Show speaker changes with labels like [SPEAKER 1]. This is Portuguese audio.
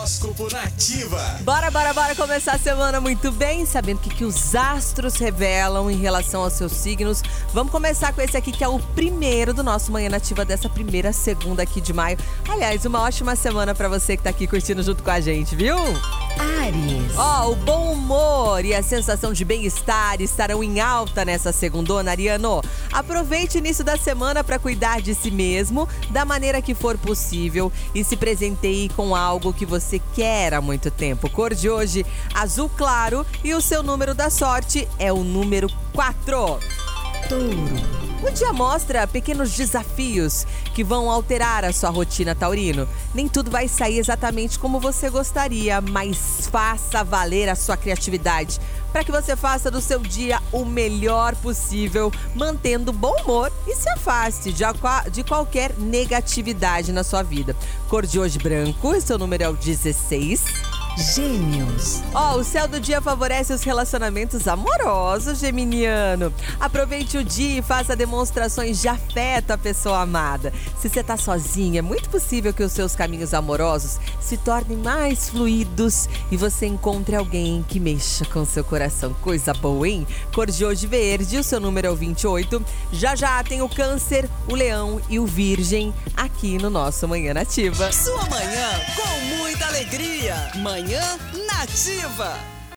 [SPEAKER 1] Horóscopo Nativa.
[SPEAKER 2] Bora, bora, bora começar a semana muito bem, sabendo o que, que os astros revelam em relação aos seus signos. Vamos começar com esse aqui que é o primeiro do nosso Manhã Nativa dessa primeira segunda aqui de maio. Aliás, uma ótima semana para você que tá aqui curtindo junto com a gente, viu?
[SPEAKER 3] Ares.
[SPEAKER 2] Ó, oh, o bom humor e a sensação de bem-estar estarão em alta nessa segundona, Ariano. Aproveite o início da semana para cuidar de si mesmo da maneira que for possível e se presenteie com algo que você quer há muito tempo. Cor de hoje, azul claro e o seu número da sorte é o número 4.
[SPEAKER 3] Touro.
[SPEAKER 2] O dia mostra pequenos desafios que vão alterar a sua rotina, Taurino. Nem tudo vai sair exatamente como você gostaria, mas faça valer a sua criatividade para que você faça do seu dia o melhor possível, mantendo bom humor e se afaste de, de qualquer negatividade na sua vida. Cor de hoje branco, seu número é o 16.
[SPEAKER 3] Gêmeos.
[SPEAKER 2] Ó, oh, o céu do dia favorece os relacionamentos amorosos, geminiano. Aproveite o dia e faça demonstrações de afeto à pessoa amada. Se você tá sozinha, é muito possível que os seus caminhos amorosos se tornem mais fluidos e você encontre alguém que mexa com seu coração. Coisa boa, hein? Cor de hoje verde, o seu número é o 28. Já já tem o câncer, o leão e o virgem aqui no nosso Manhã Nativa.
[SPEAKER 1] Sua manhã com muita alegria. Manhã Nativa.